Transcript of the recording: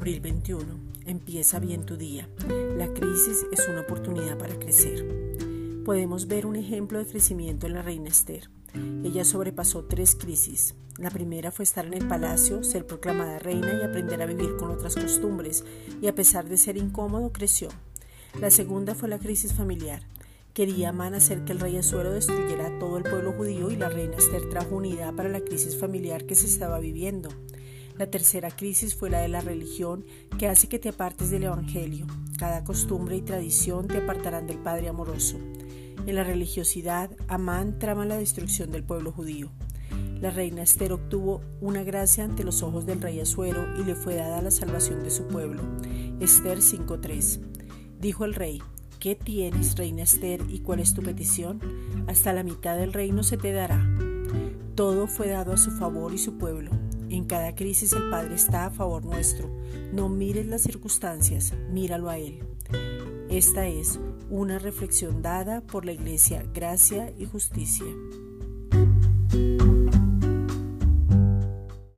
21. Empieza bien tu día. La crisis es una oportunidad para crecer. Podemos ver un ejemplo de crecimiento en la reina Esther. Ella sobrepasó tres crisis. La primera fue estar en el palacio, ser proclamada reina y aprender a vivir con otras costumbres, y a pesar de ser incómodo, creció. La segunda fue la crisis familiar. Quería Amán hacer que el rey Azuero destruyera a todo el pueblo judío y la reina Esther trajo unidad para la crisis familiar que se estaba viviendo. La tercera crisis fue la de la religión que hace que te apartes del Evangelio. Cada costumbre y tradición te apartarán del Padre amoroso. En la religiosidad, Amán trama la destrucción del pueblo judío. La reina Esther obtuvo una gracia ante los ojos del rey Azuero y le fue dada la salvación de su pueblo. Esther 5.3. Dijo el rey, ¿qué tienes, reina Esther, y cuál es tu petición? Hasta la mitad del reino se te dará. Todo fue dado a su favor y su pueblo. En cada crisis el Padre está a favor nuestro. No mires las circunstancias, míralo a Él. Esta es una reflexión dada por la Iglesia Gracia y Justicia.